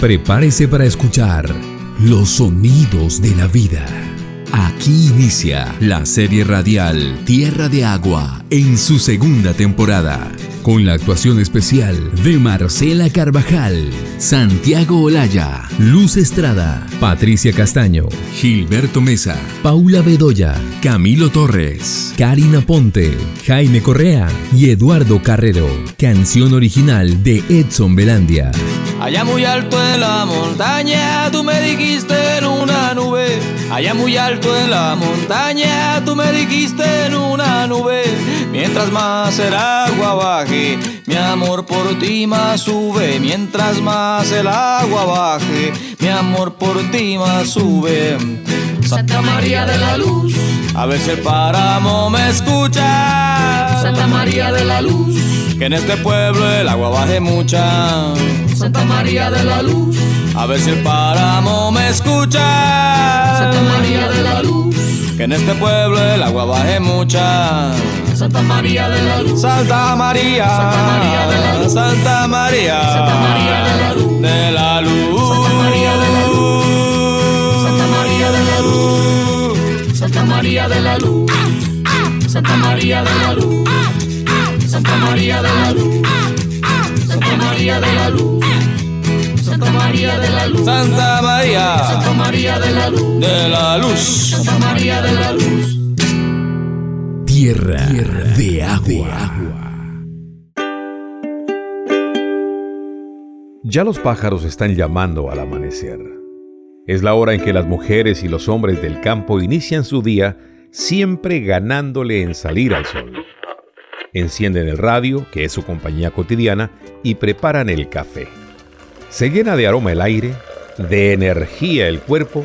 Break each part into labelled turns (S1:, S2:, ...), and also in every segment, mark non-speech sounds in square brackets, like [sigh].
S1: Prepárese para escuchar los sonidos de la vida. Aquí inicia la serie radial Tierra de Agua en su segunda temporada, con la actuación especial de Marcela Carvajal, Santiago Olaya, Luz Estrada, Patricia Castaño, Gilberto Mesa, Paula Bedoya, Camilo Torres, Karina Ponte, Jaime Correa y Eduardo Carrero. Canción original de Edson Belandia.
S2: Allá muy alto en la montaña, tú me dijiste en una nube. Allá muy alto en la montaña, tú me dijiste en una nube. Mientras más el agua baje, mi amor por ti más sube. Mientras más el agua baje, mi amor por ti más sube. Santa María de la Luz, a ver si el páramo me escucha. Santa María de la Luz, que en este pueblo el agua baje mucha. Santa María de la Luz, a ver si el páramo me escucha. Santa María de la Luz, que en este pueblo el agua baje mucha. Santa María de la Luz, Santa María, Santa María de la Luz, Santa María, Santa María de la Luz, de la Luz, Santa María de la Luz, Santa María de la Luz, Santa María de la Luz, Santa María de la Luz, Santa María de la Luz. Santa María de la Luz. Santa María de la Luz. Santa María. Santa María de la Luz. De la Luz. Santa María de la Luz.
S1: Tierra, de agua.
S3: Ya los pájaros están llamando al amanecer. Es la hora en que las mujeres y los hombres del campo inician su día siempre ganándole en salir al sol. Encienden el radio, que es su compañía cotidiana, y preparan el café. Se llena de aroma el aire, de energía el cuerpo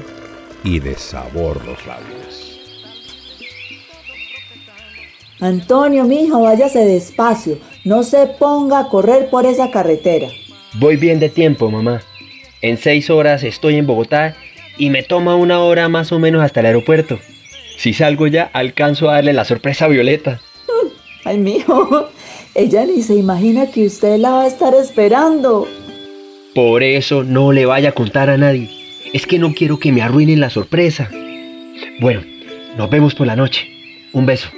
S3: y de sabor los labios.
S4: Antonio, mijo, váyase despacio. No se ponga a correr por esa carretera.
S5: Voy bien de tiempo, mamá. En seis horas estoy en Bogotá y me toma una hora más o menos hasta el aeropuerto. Si salgo ya, alcanzo a darle la sorpresa a Violeta. [laughs]
S4: Ay, mijo, ella ni se imagina que usted la va a estar esperando.
S5: Por eso no le vaya a contar a nadie. Es que no quiero que me arruinen la sorpresa. Bueno, nos vemos por la noche. Un beso.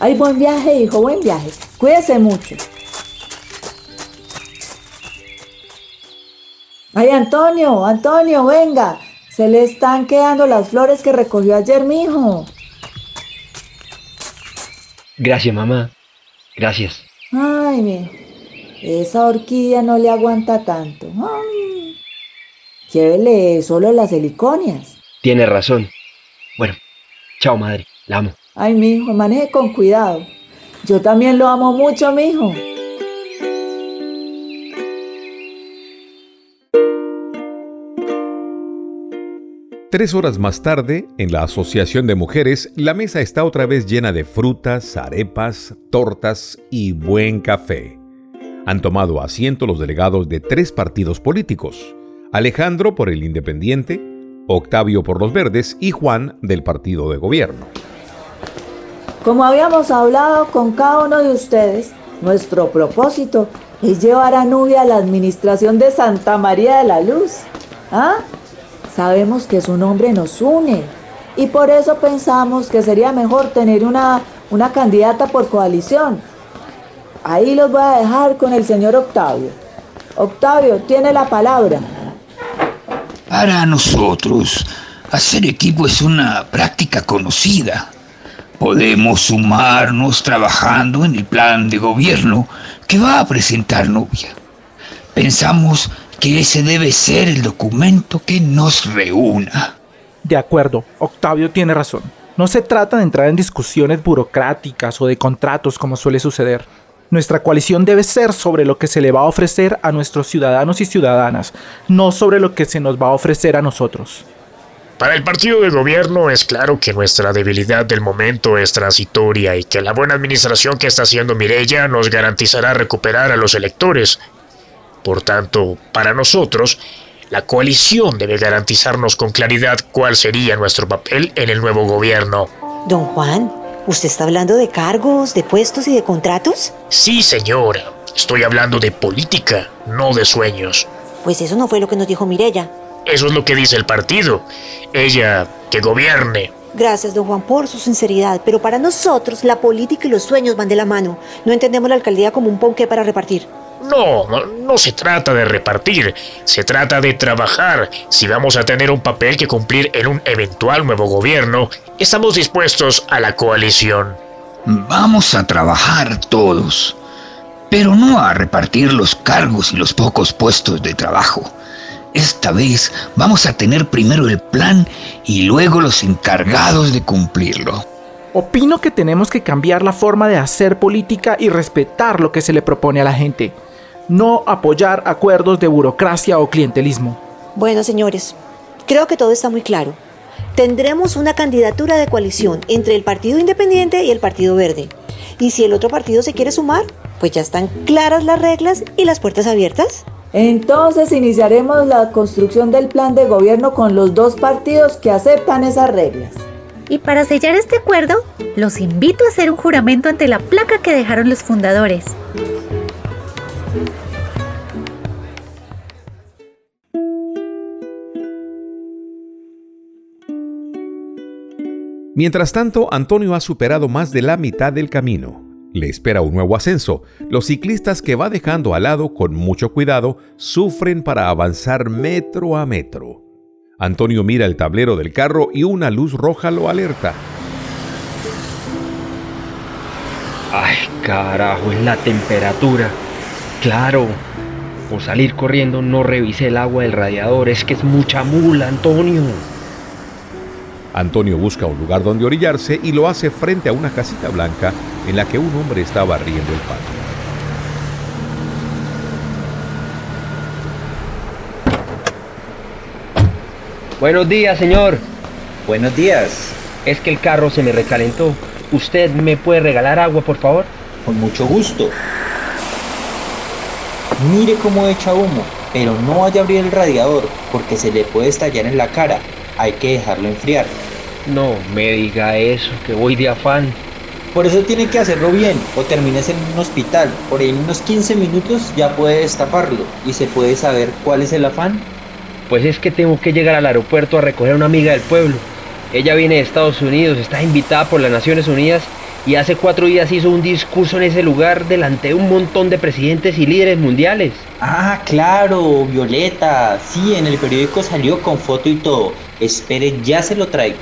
S4: Ay, buen viaje, hijo, buen viaje. Cuídese mucho. Ay, Antonio, Antonio, venga. Se le están quedando las flores que recogió ayer mi hijo.
S5: Gracias, mamá. Gracias.
S4: Ay, mi. Esa orquídea no le aguanta tanto. Ay. Llévele solo las heliconias.
S5: Tiene razón. Bueno, chao, madre. La amo.
S4: Ay, mi hijo, maneje con cuidado. Yo también lo amo mucho, mi hijo.
S3: Tres horas más tarde, en la Asociación de Mujeres, la mesa está otra vez llena de frutas, arepas, tortas y buen café. Han tomado asiento los delegados de tres partidos políticos, Alejandro por el Independiente, Octavio por los Verdes y Juan del Partido de Gobierno.
S4: Como habíamos hablado con cada uno de ustedes, nuestro propósito es llevar a Nubia a la administración de Santa María de la Luz. ¿Ah? Sabemos que su nombre nos une y por eso pensamos que sería mejor tener una, una candidata por coalición. Ahí los voy a dejar con el señor Octavio. Octavio, tiene la palabra.
S6: Para nosotros, hacer equipo es una práctica conocida. Podemos sumarnos trabajando en el plan de gobierno que va a presentar Novia. Pensamos que ese debe ser el documento que nos reúna.
S7: De acuerdo, Octavio tiene razón. No se trata de entrar en discusiones burocráticas o de contratos como suele suceder. Nuestra coalición debe ser sobre lo que se le va a ofrecer a nuestros ciudadanos y ciudadanas, no sobre lo que se nos va a ofrecer a nosotros.
S8: Para el partido de gobierno es claro que nuestra debilidad del momento es transitoria y que la buena administración que está haciendo Mirella nos garantizará recuperar a los electores por tanto, para nosotros, la coalición debe garantizarnos con claridad cuál sería nuestro papel en el nuevo gobierno.
S9: Don Juan, ¿usted está hablando de cargos, de puestos y de contratos?
S8: Sí, señora. Estoy hablando de política, no de sueños.
S9: Pues eso no fue lo que nos dijo Mirella.
S8: Eso es lo que dice el partido. Ella que gobierne.
S9: Gracias, don Juan, por su sinceridad, pero para nosotros la política y los sueños van de la mano. No entendemos la alcaldía como un ponqué para repartir.
S8: No, no, no se trata de repartir, se trata de trabajar. Si vamos a tener un papel que cumplir en un eventual nuevo gobierno, estamos dispuestos a la coalición.
S6: Vamos a trabajar todos, pero no a repartir los cargos y los pocos puestos de trabajo. Esta vez vamos a tener primero el plan y luego los encargados de cumplirlo.
S7: Opino que tenemos que cambiar la forma de hacer política y respetar lo que se le propone a la gente, no apoyar acuerdos de burocracia o clientelismo.
S9: Bueno, señores, creo que todo está muy claro. Tendremos una candidatura de coalición entre el Partido Independiente y el Partido Verde. Y si el otro partido se quiere sumar, pues ya están claras las reglas y las puertas abiertas.
S4: Entonces iniciaremos la construcción del plan de gobierno con los dos partidos que aceptan esas reglas.
S10: Y para sellar este acuerdo, los invito a hacer un juramento ante la placa que dejaron los fundadores.
S3: Mientras tanto, Antonio ha superado más de la mitad del camino. Le espera un nuevo ascenso. Los ciclistas que va dejando al lado con mucho cuidado sufren para avanzar metro a metro. Antonio mira el tablero del carro y una luz roja lo alerta.
S5: Ay, carajo, es la temperatura. Claro, por salir corriendo no revisé el agua del radiador. Es que es mucha mula, Antonio.
S3: Antonio busca un lugar donde orillarse y lo hace frente a una casita blanca en la que un hombre está barriendo el patio.
S5: Buenos días, señor.
S11: Buenos días.
S5: Es que el carro se me recalentó. ¿Usted me puede regalar agua, por favor?
S11: Con mucho gusto. Mire cómo echa humo, pero no vaya a abrir el radiador porque se le puede estallar en la cara. Hay que dejarlo enfriar.
S5: No me diga eso, que voy de afán.
S11: Por eso tiene que hacerlo bien o termines en un hospital. Por ahí en unos 15 minutos ya puede destaparlo y se puede saber cuál es el afán.
S5: Pues es que tengo que llegar al aeropuerto a recoger a una amiga del pueblo. Ella viene de Estados Unidos, está invitada por las Naciones Unidas y hace cuatro días hizo un discurso en ese lugar delante de un montón de presidentes y líderes mundiales.
S11: Ah, claro, Violeta. Sí, en el periódico salió con foto y todo. Espere, ya se lo traigo.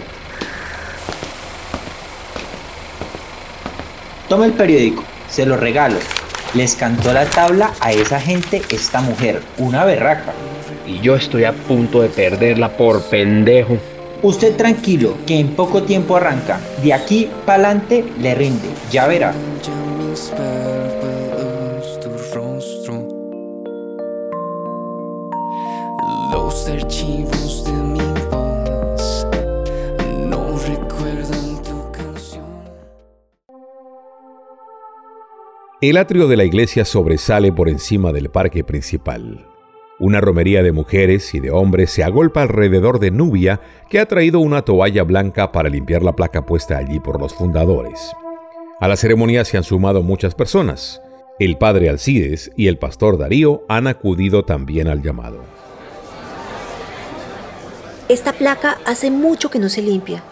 S11: Toma el periódico, se lo regalo. Les cantó la tabla a esa gente esta mujer, una berraca.
S5: Y yo estoy a punto de perderla por pendejo.
S11: Usted tranquilo, que en poco tiempo arranca. De aquí para adelante le rinde, ya verá.
S12: Los archivos de mi voz no recuerdan tu canción.
S3: El atrio de la iglesia sobresale por encima del parque principal. Una romería de mujeres y de hombres se agolpa alrededor de Nubia, que ha traído una toalla blanca para limpiar la placa puesta allí por los fundadores. A la ceremonia se han sumado muchas personas. El padre Alcides y el pastor Darío han acudido también al llamado.
S9: Esta placa hace mucho que no se limpia.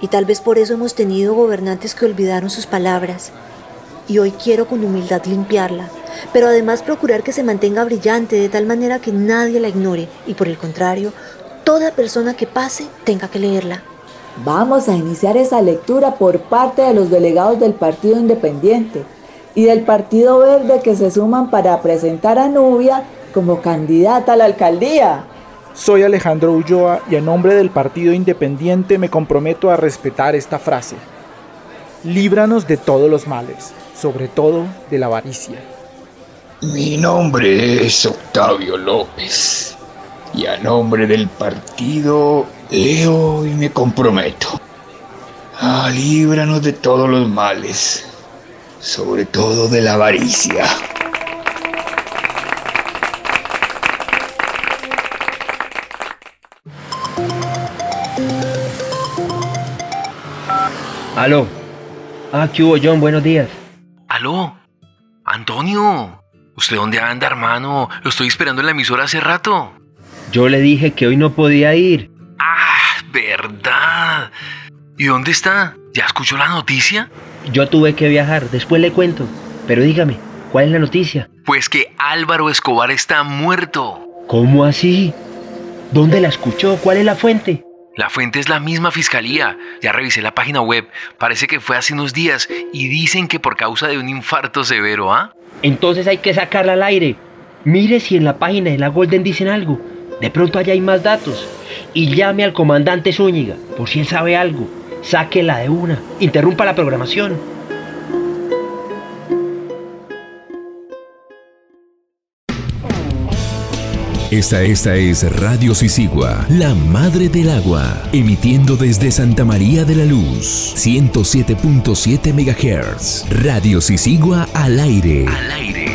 S9: Y tal vez por eso hemos tenido gobernantes que olvidaron sus palabras. Y hoy quiero con humildad limpiarla, pero además procurar que se mantenga brillante de tal manera que nadie la ignore y por el contrario, toda persona que pase tenga que leerla.
S4: Vamos a iniciar esa lectura por parte de los delegados del Partido Independiente y del Partido Verde que se suman para presentar a Nubia como candidata a la alcaldía.
S7: Soy Alejandro Ulloa y en nombre del Partido Independiente me comprometo a respetar esta frase. Líbranos de todos los males, sobre todo de la avaricia.
S6: Mi nombre es Octavio López y a nombre del partido leo y me comprometo. Ah, líbranos de todos los males, sobre todo de la avaricia.
S5: Aló. Ah, ¿qué hubo, John? Buenos días.
S13: Aló, Antonio, ¿Usted dónde anda, hermano? Lo estoy esperando en la emisora hace rato.
S5: Yo le dije que hoy no podía ir.
S13: Ah, verdad. ¿Y dónde está? ¿Ya escuchó la noticia?
S5: Yo tuve que viajar, después le cuento. Pero dígame, ¿cuál es la noticia?
S13: Pues que Álvaro Escobar está muerto.
S5: ¿Cómo así? ¿Dónde la escuchó? ¿Cuál es la fuente?
S13: La fuente es la misma fiscalía. Ya revisé la página web. Parece que fue hace unos días y dicen que por causa de un infarto severo, ¿ah?
S5: Entonces hay que sacarla al aire. Mire si en la página de la Golden dicen algo. De pronto allá hay más datos. Y llame al comandante Zúñiga, por si él sabe algo. Sáquela de una. Interrumpa la programación.
S1: Esta, esta es Radio Sisigua, la madre del agua, emitiendo desde Santa María de la Luz, 107.7 MHz. Radio Sisigua al aire.
S13: Al aire.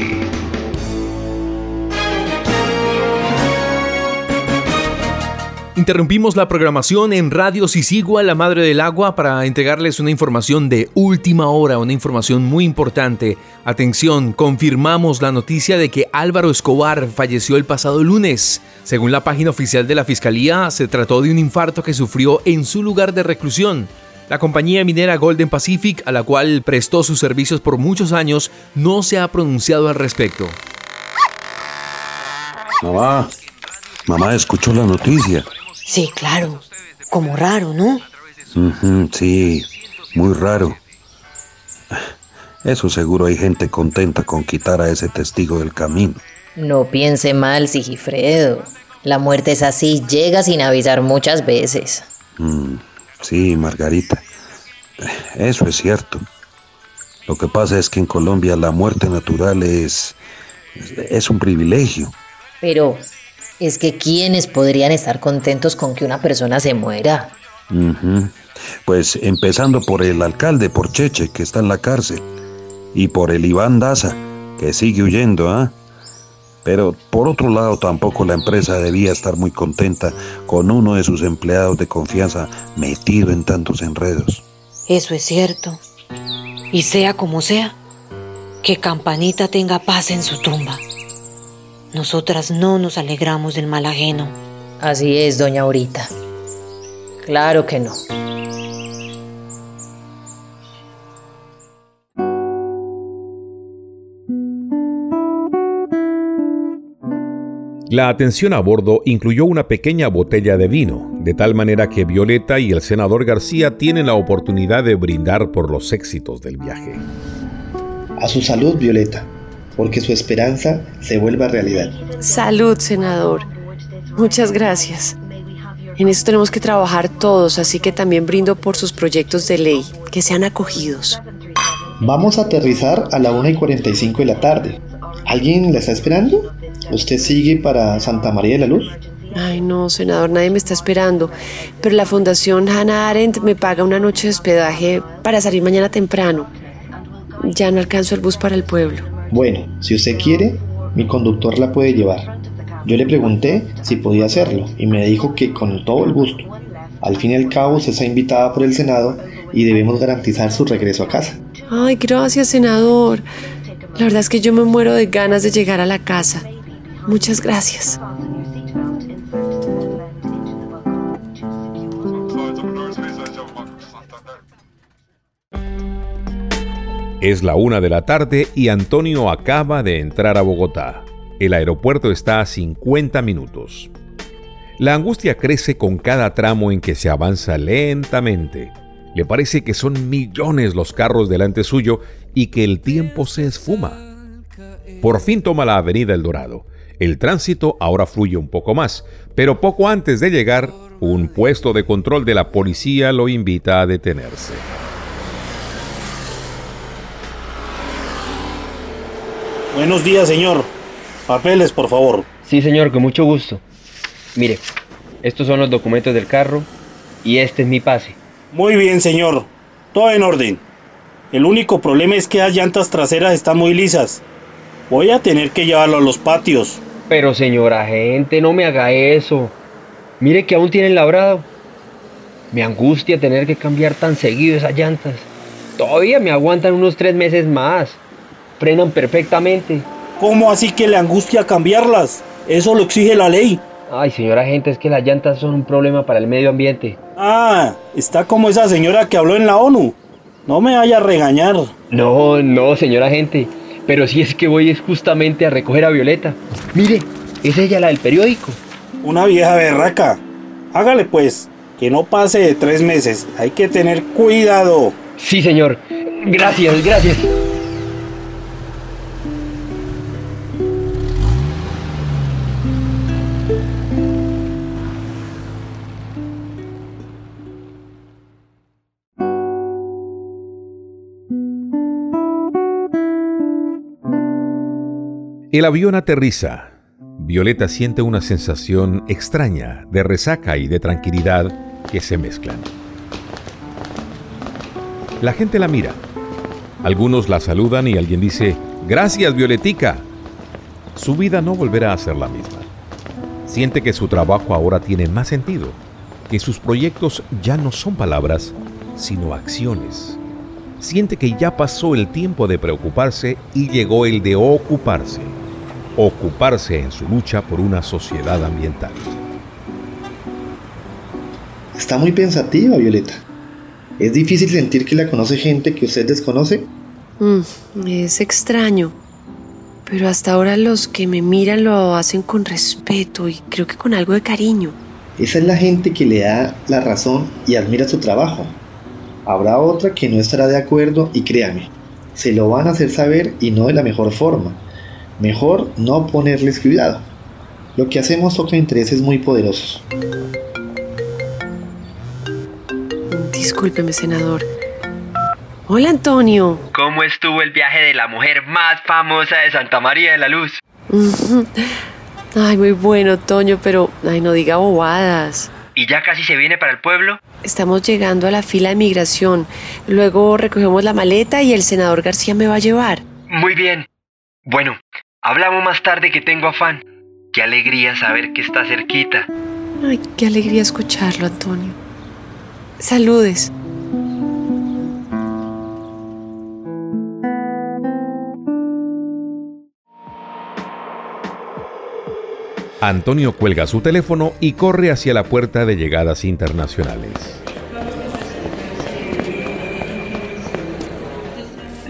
S14: Interrumpimos la programación en Radio Sisigua, la madre del agua, para entregarles una información de última hora, una información muy importante. Atención, confirmamos la noticia de que Álvaro Escobar falleció el pasado lunes. Según la página oficial de la Fiscalía, se trató de un infarto que sufrió en su lugar de reclusión. La compañía minera Golden Pacific, a la cual prestó sus servicios por muchos años, no se ha pronunciado al respecto.
S15: Mamá, mamá escuchó la noticia.
S9: Sí, claro. Como raro, ¿no?
S15: Sí, muy raro. Eso seguro hay gente contenta con quitar a ese testigo del camino.
S16: No piense mal, Sigifredo. La muerte es así, llega sin avisar muchas veces.
S15: Mm, sí, Margarita. Eso es cierto. Lo que pasa es que en Colombia la muerte natural es es un privilegio.
S16: Pero es que ¿quiénes podrían estar contentos con que una persona se muera?
S15: Pues empezando por el alcalde, por Cheche, que está en la cárcel, y por el Iván Daza, que sigue huyendo, ¿ah? Pero por otro lado, tampoco la empresa debía estar muy contenta con uno de sus empleados de confianza metido en tantos enredos.
S9: Eso es cierto. Y sea como sea, que Campanita tenga paz en su tumba. Nosotras no nos alegramos del mal ajeno.
S16: Así es, doña Aurita. Claro que no.
S3: La atención a bordo incluyó una pequeña botella de vino, de tal manera que Violeta y el senador García tienen la oportunidad de brindar por los éxitos del viaje.
S17: A su salud, Violeta, porque su esperanza se vuelva realidad.
S18: Salud, senador. Muchas gracias. En eso tenemos que trabajar todos, así que también brindo por sus proyectos de ley, que sean acogidos.
S17: Vamos a aterrizar a la 1 y 45 de la tarde. ¿Alguien la está esperando? ¿Usted sigue para Santa María de la Luz?
S18: Ay, no, senador, nadie me está esperando. Pero la Fundación Hannah Arendt me paga una noche de hospedaje para salir mañana temprano. Ya no alcanzo el bus para el pueblo.
S17: Bueno, si usted quiere, mi conductor la puede llevar. Yo le pregunté si podía hacerlo y me dijo que con todo el gusto. Al fin y al cabo, se está invitada por el Senado y debemos garantizar su regreso a casa.
S18: Ay, gracias, senador. La verdad es que yo me muero de ganas de llegar a la casa. Muchas gracias.
S3: Es la una de la tarde y Antonio acaba de entrar a Bogotá. El aeropuerto está a 50 minutos. La angustia crece con cada tramo en que se avanza lentamente. Le parece que son millones los carros delante suyo y que el tiempo se esfuma. Por fin toma la avenida El Dorado. El tránsito ahora fluye un poco más, pero poco antes de llegar, un puesto de control de la policía lo invita a detenerse.
S19: Buenos días, señor. Papeles, por favor.
S5: Sí, señor, con mucho gusto. Mire, estos son los documentos del carro y este es mi pase.
S19: Muy bien, señor. Todo en orden. El único problema es que las llantas traseras están muy lisas. Voy a tener que llevarlo a los patios.
S5: Pero señora gente, no me haga eso. Mire que aún tienen labrado. Me angustia tener que cambiar tan seguido esas llantas. Todavía me aguantan unos tres meses más. Frenan perfectamente.
S19: ¿Cómo así que le angustia cambiarlas? Eso lo exige la ley.
S5: Ay, señora gente, es que las llantas son un problema para el medio ambiente.
S19: Ah, está como esa señora que habló en la ONU. No me vaya a regañar.
S5: No, no, señora gente. Pero si es que voy es justamente a recoger a Violeta. Mire, es ella la del periódico.
S19: Una vieja berraca. Hágale pues, que no pase de tres meses. Hay que tener cuidado.
S5: Sí, señor. Gracias, gracias.
S3: El avión aterriza. Violeta siente una sensación extraña de resaca y de tranquilidad que se mezclan. La gente la mira. Algunos la saludan y alguien dice, gracias Violetica. Su vida no volverá a ser la misma. Siente que su trabajo ahora tiene más sentido, que sus proyectos ya no son palabras, sino acciones. Siente que ya pasó el tiempo de preocuparse y llegó el de ocuparse ocuparse en su lucha por una sociedad ambiental.
S17: Está muy pensativa, Violeta. ¿Es difícil sentir que la conoce gente que usted desconoce?
S18: Mm, es extraño. Pero hasta ahora los que me miran lo hacen con respeto y creo que con algo de cariño.
S17: Esa es la gente que le da la razón y admira su trabajo. Habrá otra que no estará de acuerdo y créame, se lo van a hacer saber y no de la mejor forma Mejor no ponerles cuidado. Lo que hacemos toca intereses muy poderosos.
S18: Discúlpeme, senador. Hola, Antonio.
S5: ¿Cómo estuvo el viaje de la mujer más famosa de Santa María de la Luz?
S18: Ay, muy bueno, Toño, pero ay, no diga bobadas.
S5: ¿Y ya casi se viene para el pueblo?
S18: Estamos llegando a la fila de migración. Luego recogemos la maleta y el senador García me va a llevar.
S5: Muy bien. Bueno, Hablamos más tarde que tengo afán. Qué alegría saber que está cerquita.
S18: Ay, qué alegría escucharlo, Antonio. Saludes.
S3: Antonio cuelga su teléfono y corre hacia la puerta de llegadas internacionales.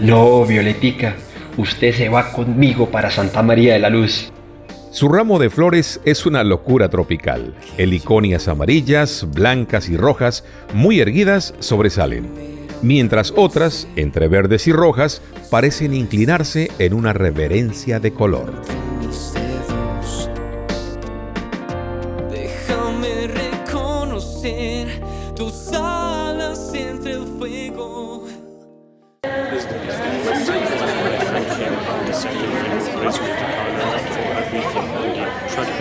S5: No, Violetica, usted se va conmigo para Santa María de la Luz.
S3: Su ramo de flores es una locura tropical. Heliconias amarillas, blancas y rojas, muy erguidas, sobresalen, mientras otras, entre verdes y rojas, parecen inclinarse en una reverencia de color.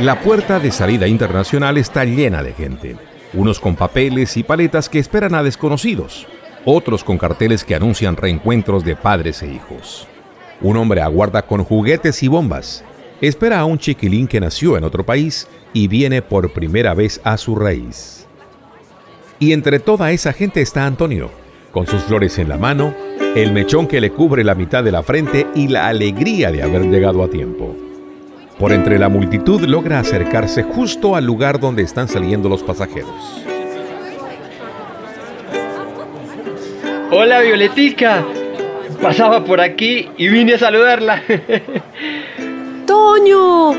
S3: La puerta de salida internacional está llena de gente, unos con papeles y paletas que esperan a desconocidos, otros con carteles que anuncian reencuentros de padres e hijos. Un hombre aguarda con juguetes y bombas, espera a un chiquilín que nació en otro país y viene por primera vez a su raíz. Y entre toda esa gente está Antonio, con sus flores en la mano, el mechón que le cubre la mitad de la frente y la alegría de haber llegado a tiempo. Por entre la multitud logra acercarse justo al lugar donde están saliendo los pasajeros.
S5: Hola Violetica. Pasaba por aquí y vine a saludarla. [laughs]
S18: Toño.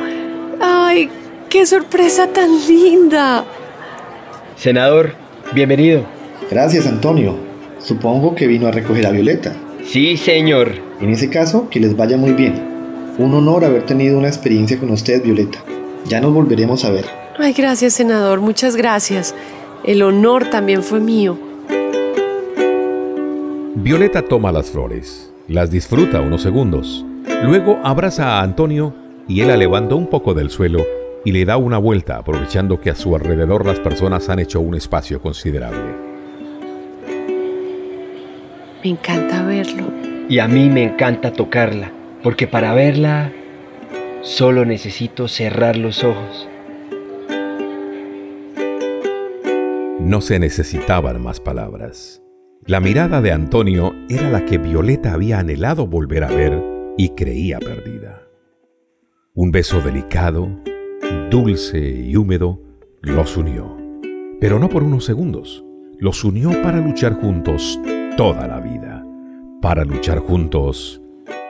S18: Ay, qué sorpresa tan linda.
S5: Senador, bienvenido.
S17: Gracias, Antonio. Supongo que vino a recoger a Violeta.
S5: Sí, señor.
S17: En ese caso, que les vaya muy bien. Un honor haber tenido una experiencia con usted, Violeta. Ya nos volveremos a ver.
S18: Ay, gracias, senador. Muchas gracias. El honor también fue mío.
S3: Violeta toma las flores, las disfruta unos segundos, luego abraza a Antonio y él la levanta un poco del suelo y le da una vuelta aprovechando que a su alrededor las personas han hecho un espacio considerable.
S18: Me encanta verlo.
S5: Y a mí me encanta tocarla, porque para verla solo necesito cerrar los ojos.
S3: No se necesitaban más palabras. La mirada de Antonio era la que Violeta había anhelado volver a ver y creía perdida. Un beso delicado, dulce y húmedo los unió. Pero no por unos segundos. Los unió para luchar juntos toda la vida. Para luchar juntos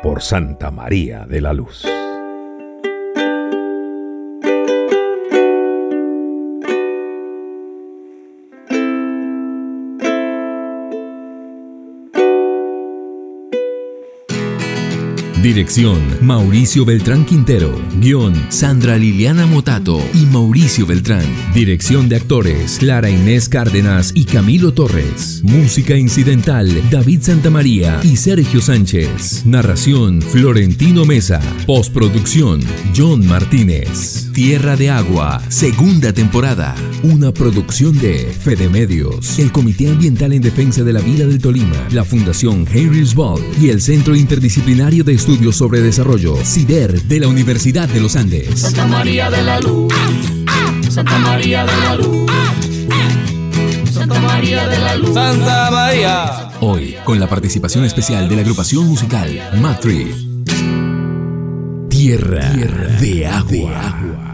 S3: por Santa María de la Luz.
S1: Dirección Mauricio Beltrán Quintero. Guión Sandra Liliana Motato y Mauricio Beltrán. Dirección de actores Clara Inés Cárdenas y Camilo Torres. Música incidental David Santamaría y Sergio Sánchez. Narración Florentino Mesa. Postproducción John Martínez. Tierra de Agua, segunda temporada. Una producción de Fede Medios, el Comité Ambiental en Defensa de la Vida del Tolima, la Fundación Henry's Ball y el Centro Interdisciplinario de Estudios sobre Desarrollo, CIDER, de la Universidad de los Andes.
S12: Santa María de la Luz. Santa María de la Luz. Santa María de la Luz.
S2: Santa María.
S1: Hoy, con la participación especial de la agrupación musical Matri. Tierra, de agua.